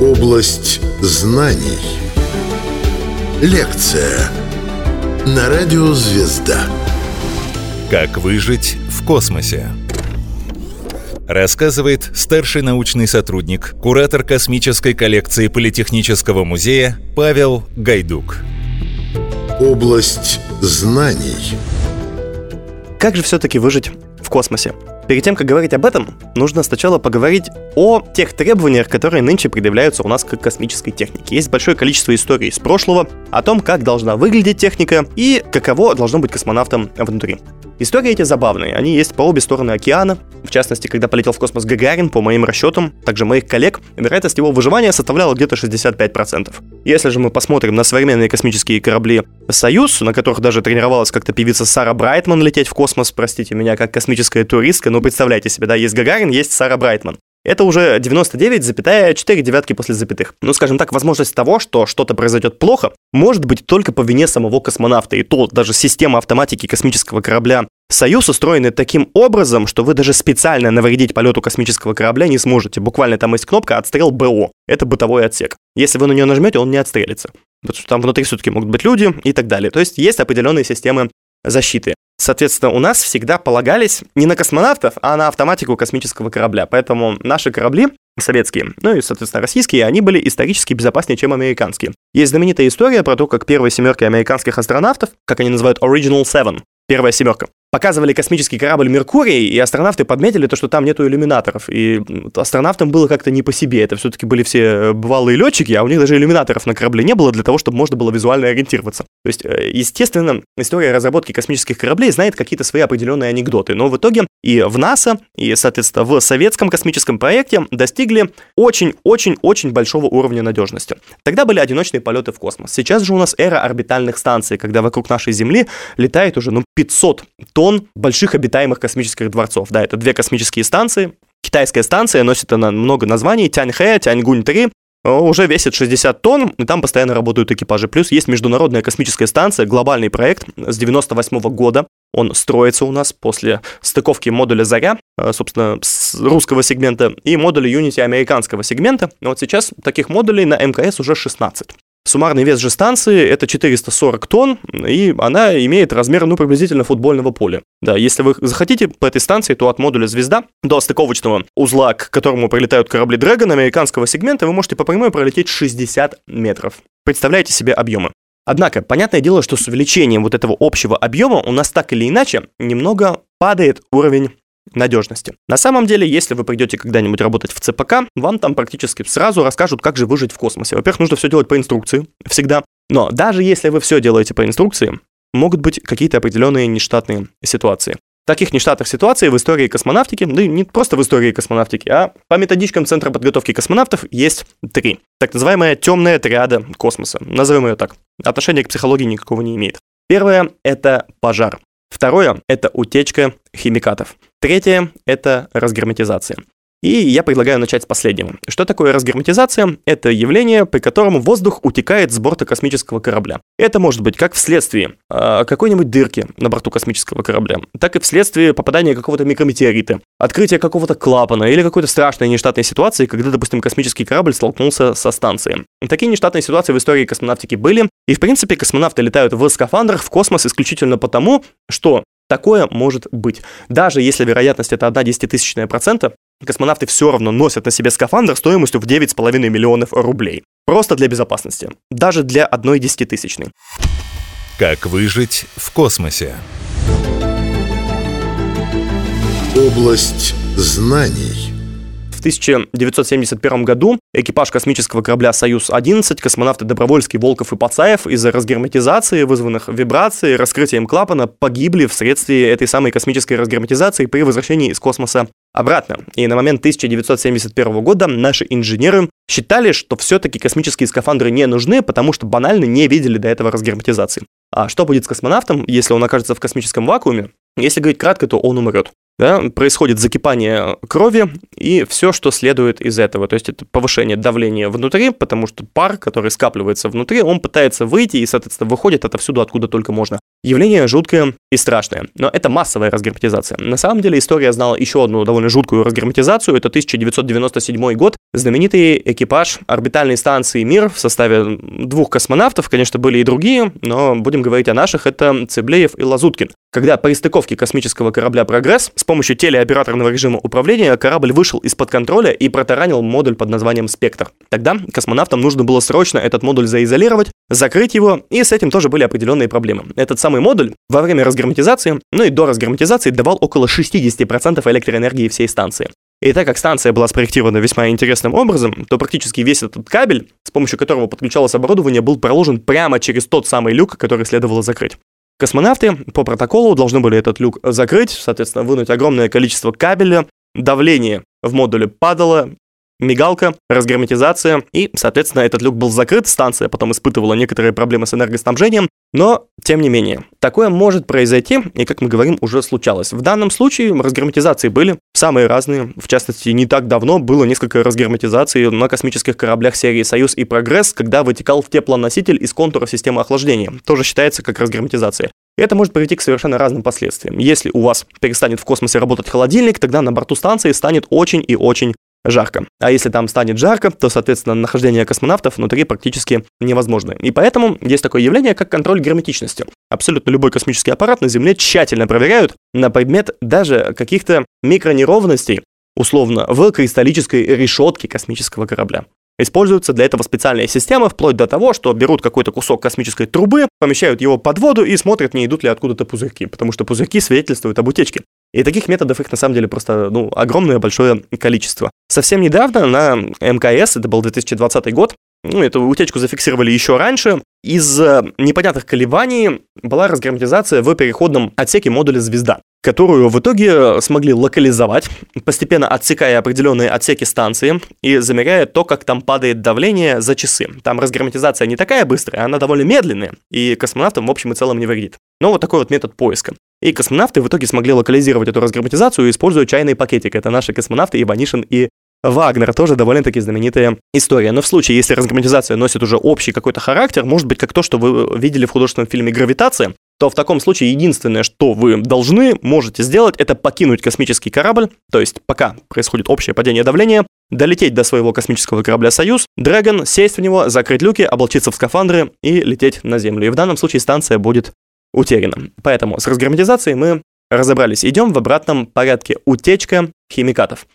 Область знаний. Лекция на радио «Звезда». Как выжить в космосе? Рассказывает старший научный сотрудник, куратор космической коллекции Политехнического музея Павел Гайдук. Область знаний. Как же все-таки выжить в космосе? Перед тем, как говорить об этом, нужно сначала поговорить о тех требованиях, которые нынче предъявляются у нас к космической технике. Есть большое количество историй из прошлого о том, как должна выглядеть техника и каково должно быть космонавтом внутри. Истории эти забавные, они есть по обе стороны океана. В частности, когда полетел в космос Гагарин, по моим расчетам, также моих коллег, вероятность его выживания составляла где-то 65%. Если же мы посмотрим на современные космические корабли «Союз», на которых даже тренировалась как-то певица Сара Брайтман лететь в космос, простите меня, как космическая туристка, но представляйте себе, да, есть Гагарин, есть Сара Брайтман. Это уже 99,4 девятки после запятых. Ну, скажем так, возможность того, что что-то произойдет плохо, может быть только по вине самого космонавта. И то даже система автоматики космического корабля Союз устроены таким образом, что вы даже специально навредить полету космического корабля не сможете. Буквально там есть кнопка «Отстрел БО». Это бытовой отсек. Если вы на нее нажмете, он не отстрелится. Потому что там внутри все-таки могут быть люди и так далее. То есть есть определенные системы защиты. Соответственно, у нас всегда полагались не на космонавтов, а на автоматику космического корабля. Поэтому наши корабли советские, ну и, соответственно, российские, они были исторически безопаснее, чем американские. Есть знаменитая история про то, как первые семерки американских астронавтов, как они называют Original Seven, первая семерка, показывали космический корабль «Меркурий», и астронавты подметили то, что там нету иллюминаторов. И астронавтам было как-то не по себе. Это все-таки были все э, бывалые летчики, а у них даже иллюминаторов на корабле не было для того, чтобы можно было визуально ориентироваться. То есть, э, естественно, история разработки космических кораблей знает какие-то свои определенные анекдоты. Но в итоге и в НАСА, и, соответственно, в советском космическом проекте достигли очень-очень-очень большого уровня надежности. Тогда были одиночные полеты в космос. Сейчас же у нас эра орбитальных станций, когда вокруг нашей Земли летает уже ну, 500 тонн тонн больших обитаемых космических дворцов. Да, это две космические станции. Китайская станция носит она много названий. Тяньхэ, Тяньгунь-3, уже весит 60 тонн, и там постоянно работают экипажи. Плюс есть международная космическая станция, глобальный проект с 98 -го года. Он строится у нас после стыковки модуля «Заря», э, собственно, с русского сегмента, и модуля Unity американского сегмента. Вот сейчас таких модулей на МКС уже 16. Суммарный вес же станции это 440 тонн, и она имеет размер, ну, приблизительно футбольного поля. Да, если вы захотите по этой станции, то от модуля «Звезда» до стыковочного узла, к которому прилетают корабли Dragon американского сегмента, вы можете по прямой пролететь 60 метров. Представляете себе объемы. Однако, понятное дело, что с увеличением вот этого общего объема у нас так или иначе немного падает уровень надежности. На самом деле, если вы придете когда-нибудь работать в ЦПК, вам там практически сразу расскажут, как же выжить в космосе. Во-первых, нужно все делать по инструкции, всегда. Но даже если вы все делаете по инструкции, могут быть какие-то определенные нештатные ситуации. Таких нештатных ситуаций в истории космонавтики, да и не просто в истории космонавтики, а по методичкам Центра подготовки космонавтов есть три. Так называемая темная триада космоса. Назовем ее так. Отношения к психологии никакого не имеет. Первое – это пожар. Второе – это утечка химикатов. Третье – это разгерметизация. И я предлагаю начать с последнего. Что такое разгерметизация? Это явление, при котором воздух утекает с борта космического корабля. Это может быть как вследствие э, какой-нибудь дырки на борту космического корабля, так и вследствие попадания какого-то микрометеорита, открытия какого-то клапана или какой-то страшной нештатной ситуации, когда, допустим, космический корабль столкнулся со станцией. Такие нештатные ситуации в истории космонавтики были, и, в принципе, космонавты летают в скафандрах в космос исключительно потому, что Такое может быть. Даже если вероятность это 1 десятитысячная процента, космонавты все равно носят на себе скафандр стоимостью в 9,5 миллионов рублей. Просто для безопасности. Даже для одной десятитысячной. Как выжить в космосе? Область знаний. 1971 году экипаж космического корабля «Союз-11», космонавты Добровольский, Волков и Пацаев из-за разгерметизации, вызванных вибрацией, раскрытием клапана, погибли вследствие этой самой космической разгерметизации при возвращении из космоса обратно. И на момент 1971 года наши инженеры считали, что все-таки космические скафандры не нужны, потому что банально не видели до этого разгерметизации. А что будет с космонавтом, если он окажется в космическом вакууме? Если говорить кратко, то он умрет. Да, происходит закипание крови и все, что следует из этого. То есть это повышение давления внутри, потому что пар, который скапливается внутри, он пытается выйти и, соответственно, выходит отовсюду, откуда только можно. Явление жуткое и страшное, но это массовая разгерметизация. На самом деле история знала еще одну довольно жуткую разгерметизацию. Это 1997 год. Знаменитый экипаж орбитальной станции «Мир» в составе двух космонавтов, конечно, были и другие, но будем говорить о наших, это Цеблеев и Лазуткин. Когда при стыковке космического корабля «Прогресс» с помощью телеоператорного режима управления корабль вышел из-под контроля и протаранил модуль под названием «Спектр». Тогда космонавтам нужно было срочно этот модуль заизолировать, закрыть его, и с этим тоже были определенные проблемы. Этот самый модуль во время разгерметизации, ну и до разгерметизации давал около 60% электроэнергии всей станции. И так как станция была спроектирована весьма интересным образом, то практически весь этот кабель, с помощью которого подключалось оборудование, был проложен прямо через тот самый люк, который следовало закрыть. Космонавты по протоколу должны были этот люк закрыть, соответственно, вынуть огромное количество кабеля, давление в модуле падало, мигалка, разгерметизация, и, соответственно, этот люк был закрыт, станция потом испытывала некоторые проблемы с энергоснабжением, но, тем не менее, такое может произойти, и, как мы говорим, уже случалось. В данном случае разгерметизации были самые разные, в частности, не так давно было несколько разгерметизаций на космических кораблях серии «Союз» и «Прогресс», когда вытекал теплоноситель из контура системы охлаждения, тоже считается как разгерметизация. И это может привести к совершенно разным последствиям. Если у вас перестанет в космосе работать холодильник, тогда на борту станции станет очень и очень жарко. А если там станет жарко, то, соответственно, нахождение космонавтов внутри практически невозможно. И поэтому есть такое явление, как контроль герметичности. Абсолютно любой космический аппарат на Земле тщательно проверяют на предмет даже каких-то микронеровностей, условно, в кристаллической решетке космического корабля. Используются для этого специальные системы, вплоть до того, что берут какой-то кусок космической трубы, помещают его под воду и смотрят, не идут ли откуда-то пузырьки, потому что пузырьки свидетельствуют об утечке. И таких методов их на самом деле просто ну, огромное большое количество. Совсем недавно на МКС, это был 2020 год, ну, эту утечку зафиксировали еще раньше. Из непонятных колебаний была разгерметизация в переходном отсеке модуля «Звезда», которую в итоге смогли локализовать, постепенно отсекая определенные отсеки станции и замеряя то, как там падает давление за часы. Там разгерметизация не такая быстрая, она довольно медленная, и космонавтам в общем и целом не вредит. Но вот такой вот метод поиска. И космонавты в итоге смогли локализировать эту разгерметизацию, используя чайный пакетик. Это наши космонавты Иванишин и Вагнер тоже довольно-таки знаменитая история. Но в случае, если разгерметизация носит уже общий какой-то характер, может быть, как то, что вы видели в художественном фильме «Гравитация», то в таком случае единственное, что вы должны, можете сделать, это покинуть космический корабль, то есть пока происходит общее падение давления, долететь до своего космического корабля «Союз», Дрэгон, сесть в него, закрыть люки, облачиться в скафандры и лететь на Землю. И в данном случае станция будет утеряна. Поэтому с разгерметизацией мы разобрались. Идем в обратном порядке. Утечка химикатов.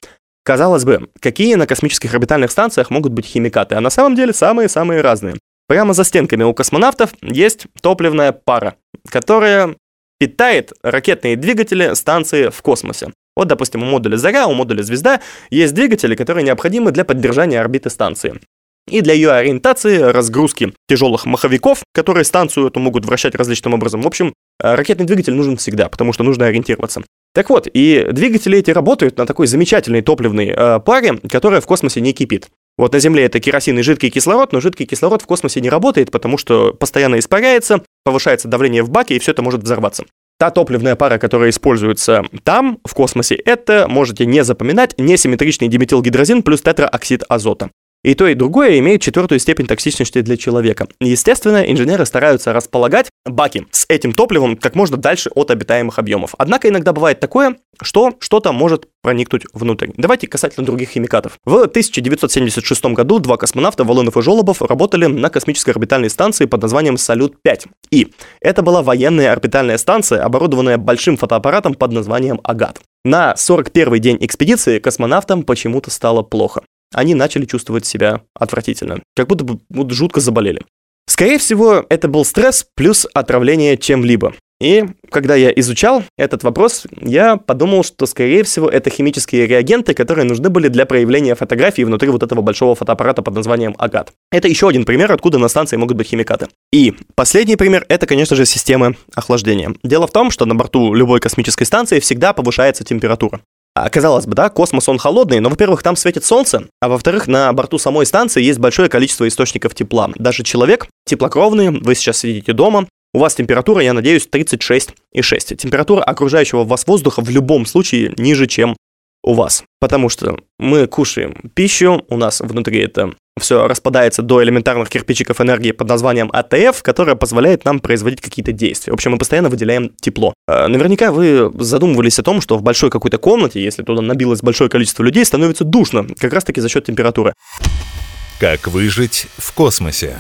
Казалось бы, какие на космических орбитальных станциях могут быть химикаты? А на самом деле самые-самые разные. Прямо за стенками у космонавтов есть топливная пара, которая питает ракетные двигатели станции в космосе. Вот, допустим, у модуля «Заря», у модуля «Звезда» есть двигатели, которые необходимы для поддержания орбиты станции. И для ее ориентации, разгрузки тяжелых маховиков, которые станцию эту могут вращать различным образом. В общем, э, ракетный двигатель нужен всегда, потому что нужно ориентироваться. Так вот, и двигатели эти работают на такой замечательной топливной э, паре, которая в космосе не кипит. Вот на Земле это керосин и жидкий кислород, но жидкий кислород в космосе не работает, потому что постоянно испаряется, повышается давление в баке, и все это может взорваться. Та топливная пара, которая используется там, в космосе, это, можете не запоминать, несимметричный диметилгидрозин плюс тетраоксид азота. И то, и другое имеет четвертую степень токсичности для человека. Естественно, инженеры стараются располагать баки с этим топливом как можно дальше от обитаемых объемов. Однако иногда бывает такое, что что-то может проникнуть внутрь. Давайте касательно других химикатов. В 1976 году два космонавта, Волынов и Жолобов, работали на космической орбитальной станции под названием «Салют-5». И это была военная орбитальная станция, оборудованная большим фотоаппаратом под названием «Агат». На 41 день экспедиции космонавтам почему-то стало плохо они начали чувствовать себя отвратительно, как будто бы вот, жутко заболели. Скорее всего, это был стресс плюс отравление чем-либо. И когда я изучал этот вопрос, я подумал, что, скорее всего, это химические реагенты, которые нужны были для проявления фотографии внутри вот этого большого фотоаппарата под названием Агат. Это еще один пример, откуда на станции могут быть химикаты. И последний пример — это, конечно же, системы охлаждения. Дело в том, что на борту любой космической станции всегда повышается температура. А, казалось бы, да, космос, он холодный, но, во-первых, там светит солнце, а во-вторых, на борту самой станции есть большое количество источников тепла. Даже человек теплокровный, вы сейчас сидите дома, у вас температура, я надеюсь, 36,6. Температура окружающего вас воздуха в любом случае ниже, чем у вас. Потому что мы кушаем пищу, у нас внутри это все распадается до элементарных кирпичиков энергии под названием АТФ, которая позволяет нам производить какие-то действия. В общем, мы постоянно выделяем тепло. А, наверняка вы задумывались о том, что в большой какой-то комнате, если туда набилось большое количество людей, становится душно, как раз-таки за счет температуры. Как выжить в космосе?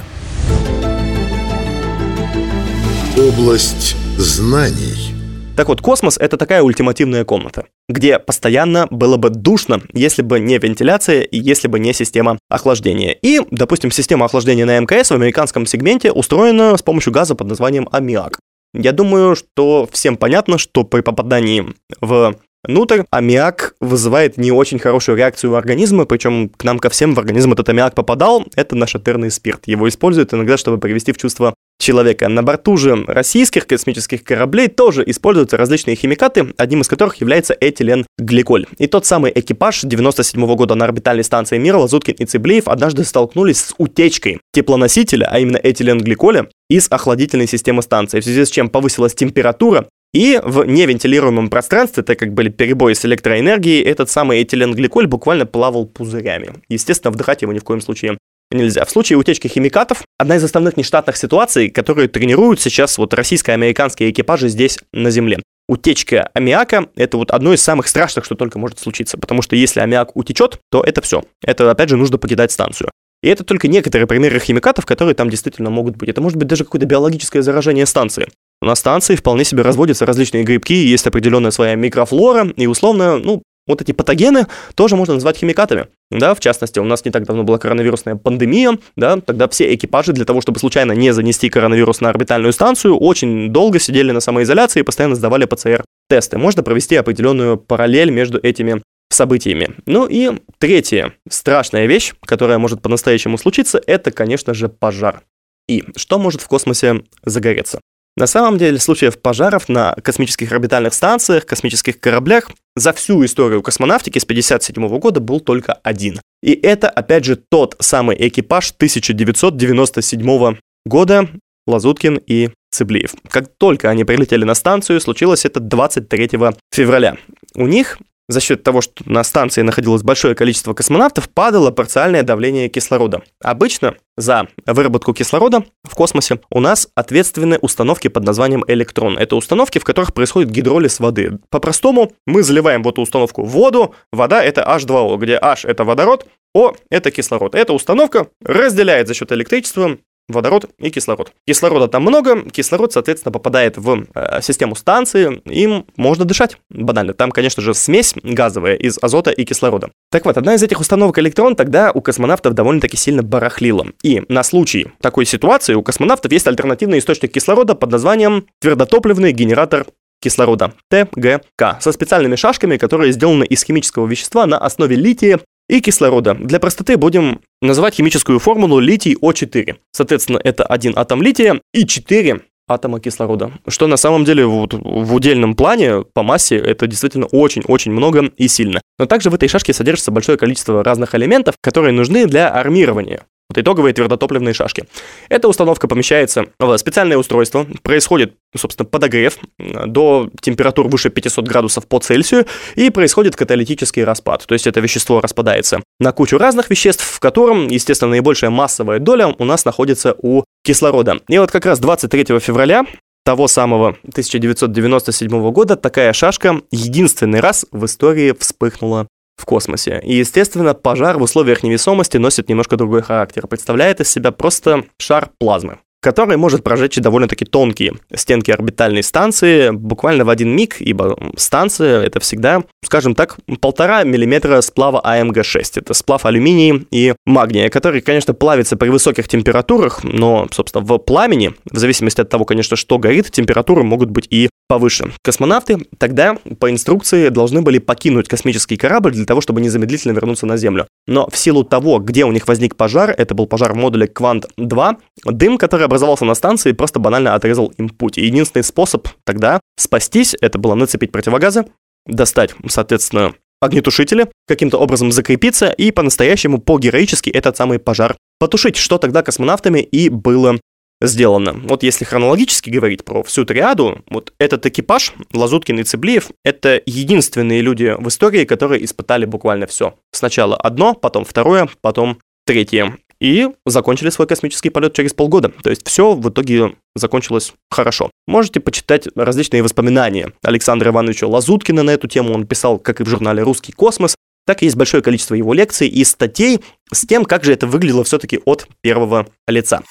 Область знаний. Так вот, космос — это такая ультимативная комната, где постоянно было бы душно, если бы не вентиляция и если бы не система охлаждения. И, допустим, система охлаждения на МКС в американском сегменте устроена с помощью газа под названием аммиак. Я думаю, что всем понятно, что при попадании в внутрь, аммиак вызывает не очень хорошую реакцию организма, причем к нам ко всем в организм этот аммиак попадал, это нашатырный спирт. Его используют иногда, чтобы привести в чувство человека. На борту же российских космических кораблей тоже используются различные химикаты, одним из которых является этиленгликоль. И тот самый экипаж 97 -го года на орбитальной станции Мира Лазуткин и Цыблеев однажды столкнулись с утечкой теплоносителя, а именно этиленгликоля, из охладительной системы станции, в связи с чем повысилась температура, и в невентилируемом пространстве, так как были перебои с электроэнергией, этот самый этиленгликоль буквально плавал пузырями. Естественно, вдыхать его ни в коем случае нельзя. В случае утечки химикатов, одна из основных нештатных ситуаций, которые тренируют сейчас вот российско-американские экипажи здесь на Земле. Утечка аммиака – это вот одно из самых страшных, что только может случиться, потому что если аммиак утечет, то это все. Это, опять же, нужно покидать станцию. И это только некоторые примеры химикатов, которые там действительно могут быть. Это может быть даже какое-то биологическое заражение станции. На станции вполне себе разводятся различные грибки, есть определенная своя микрофлора, и условно, ну, вот эти патогены тоже можно назвать химикатами. Да, в частности, у нас не так давно была коронавирусная пандемия, да, тогда все экипажи для того, чтобы случайно не занести коронавирус на орбитальную станцию, очень долго сидели на самоизоляции и постоянно сдавали ПЦР-тесты. Можно провести определенную параллель между этими событиями. Ну и третья страшная вещь, которая может по-настоящему случиться, это, конечно же, пожар. И что может в космосе загореться? На самом деле, случаев пожаров на космических орбитальных станциях, космических кораблях за всю историю космонавтики с 1957 года был только один. И это, опять же, тот самый экипаж 1997 года Лазуткин и Цыблиев. Как только они прилетели на станцию, случилось это 23 февраля. У них за счет того, что на станции находилось большое количество космонавтов, падало парциальное давление кислорода. Обычно за выработку кислорода в космосе у нас ответственны установки под названием электрон. Это установки, в которых происходит гидролиз воды. По-простому, мы заливаем в эту установку воду, вода это H2O, где H это водород, о – это кислород. Эта установка разделяет за счет электричества водород и кислород. Кислорода там много, кислород, соответственно, попадает в э, систему станции, им можно дышать, банально. Там, конечно же, смесь газовая из азота и кислорода. Так вот, одна из этих установок электрон тогда у космонавтов довольно-таки сильно барахлила. И на случай такой ситуации у космонавтов есть альтернативный источник кислорода под названием твердотопливный генератор кислорода, ТГК, со специальными шашками, которые сделаны из химического вещества на основе лития и кислорода. Для простоты будем называть химическую формулу литий О4. Соответственно, это один атом лития и 4 атома кислорода. Что на самом деле вот в удельном плане по массе это действительно очень-очень много и сильно. Но также в этой шашке содержится большое количество разных элементов, которые нужны для армирования вот итоговые твердотопливные шашки. Эта установка помещается в специальное устройство, происходит, собственно, подогрев до температур выше 500 градусов по Цельсию, и происходит каталитический распад, то есть это вещество распадается на кучу разных веществ, в котором, естественно, наибольшая массовая доля у нас находится у кислорода. И вот как раз 23 февраля того самого 1997 года такая шашка единственный раз в истории вспыхнула в космосе. И, естественно, пожар в условиях невесомости носит немножко другой характер. Представляет из себя просто шар плазмы который может прожечь довольно-таки тонкие стенки орбитальной станции буквально в один миг, ибо станция — это всегда, скажем так, полтора миллиметра сплава АМГ-6. Это сплав алюминия и магния, который, конечно, плавится при высоких температурах, но, собственно, в пламени, в зависимости от того, конечно, что горит, температуры могут быть и повыше. Космонавты тогда по инструкции должны были покинуть космический корабль для того, чтобы незамедлительно вернуться на Землю. Но в силу того, где у них возник пожар, это был пожар в модуле Квант-2, дым, который образовался на станции, просто банально отрезал им путь. И единственный способ тогда спастись, это было нацепить противогазы, достать, соответственно, огнетушители, каким-то образом закрепиться и по-настоящему, по-героически этот самый пожар потушить, что тогда космонавтами и было сделано. Вот если хронологически говорить про всю триаду, вот этот экипаж, Лазуткин и Цеблиев, это единственные люди в истории, которые испытали буквально все. Сначала одно, потом второе, потом третье. И закончили свой космический полет через полгода. То есть все в итоге закончилось хорошо. Можете почитать различные воспоминания Александра Ивановича Лазуткина на эту тему. Он писал как и в журнале «Русский космос», так и есть большое количество его лекций и статей с тем, как же это выглядело все-таки от первого лица.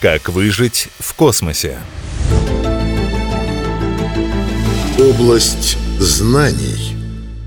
Как выжить в космосе? Область знаний.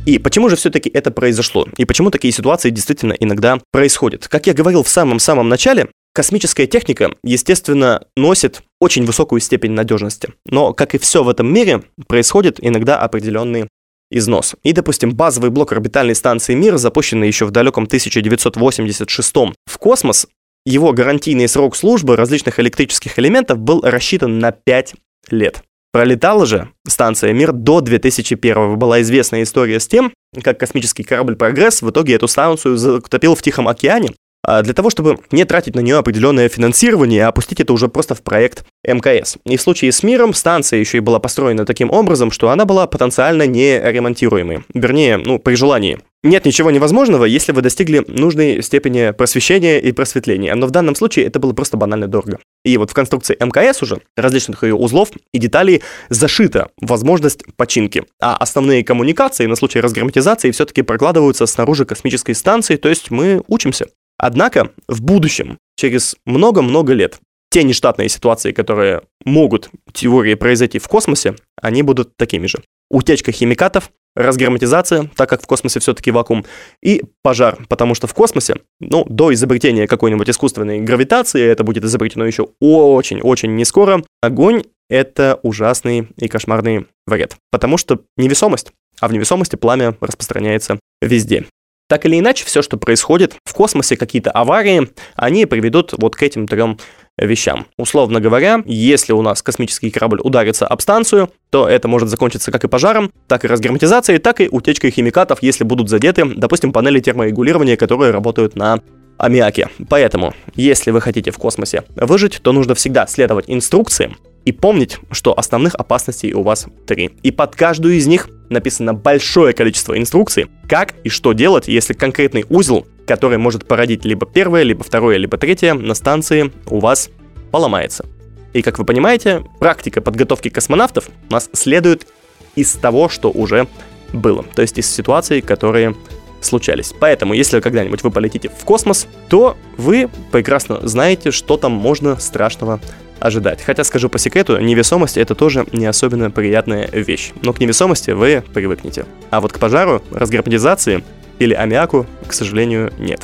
И почему же все-таки это произошло? И почему такие ситуации действительно иногда происходят? Как я говорил в самом-самом начале, космическая техника, естественно, носит очень высокую степень надежности. Но, как и все в этом мире, происходит иногда определенный износ. И, допустим, базовый блок орбитальной станции Мир, запущенный еще в далеком 1986 в космос, его гарантийный срок службы различных электрических элементов был рассчитан на 5 лет. Пролетала же станция «Мир» до 2001 Была известная история с тем, как космический корабль «Прогресс» в итоге эту станцию затопил в Тихом океане, для того, чтобы не тратить на нее определенное финансирование, а опустить это уже просто в проект МКС. И в случае с Миром станция еще и была построена таким образом, что она была потенциально неремонтируемой. Вернее, ну, при желании. Нет ничего невозможного, если вы достигли нужной степени просвещения и просветления, но в данном случае это было просто банально дорого. И вот в конструкции МКС уже различных ее узлов и деталей зашита возможность починки, а основные коммуникации на случай разгерметизации все-таки прокладываются снаружи космической станции, то есть мы учимся. Однако в будущем, через много-много лет, те нештатные ситуации, которые могут теории произойти в космосе, они будут такими же. Утечка химикатов, разгерметизация, так как в космосе все-таки вакуум, и пожар, потому что в космосе, ну, до изобретения какой-нибудь искусственной гравитации, это будет изобретено еще очень-очень не скоро, огонь — это ужасный и кошмарный вред, потому что невесомость, а в невесомости пламя распространяется везде. Так или иначе, все, что происходит в космосе, какие-то аварии, они приведут вот к этим трем вещам. Условно говоря, если у нас космический корабль ударится об станцию, то это может закончиться как и пожаром, так и разгерметизацией, так и утечкой химикатов, если будут задеты, допустим, панели терморегулирования, которые работают на аммиаке. Поэтому, если вы хотите в космосе выжить, то нужно всегда следовать инструкциям, и помнить, что основных опасностей у вас три. И под каждую из них написано большое количество инструкций, как и что делать, если конкретный узел, который может породить либо первое, либо второе, либо третье, на станции у вас поломается. И как вы понимаете, практика подготовки космонавтов у нас следует из того, что уже было. То есть из ситуаций, которые случались. Поэтому, если когда-нибудь вы полетите в космос, то вы прекрасно знаете, что там можно страшного ожидать. Хотя, скажу по секрету, невесомость это тоже не особенно приятная вещь. Но к невесомости вы привыкнете. А вот к пожару, разгерметизации или аммиаку, к сожалению, нет.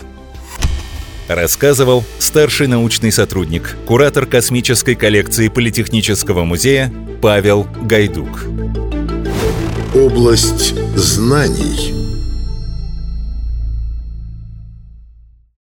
Рассказывал старший научный сотрудник, куратор космической коллекции Политехнического музея Павел Гайдук. Область знаний.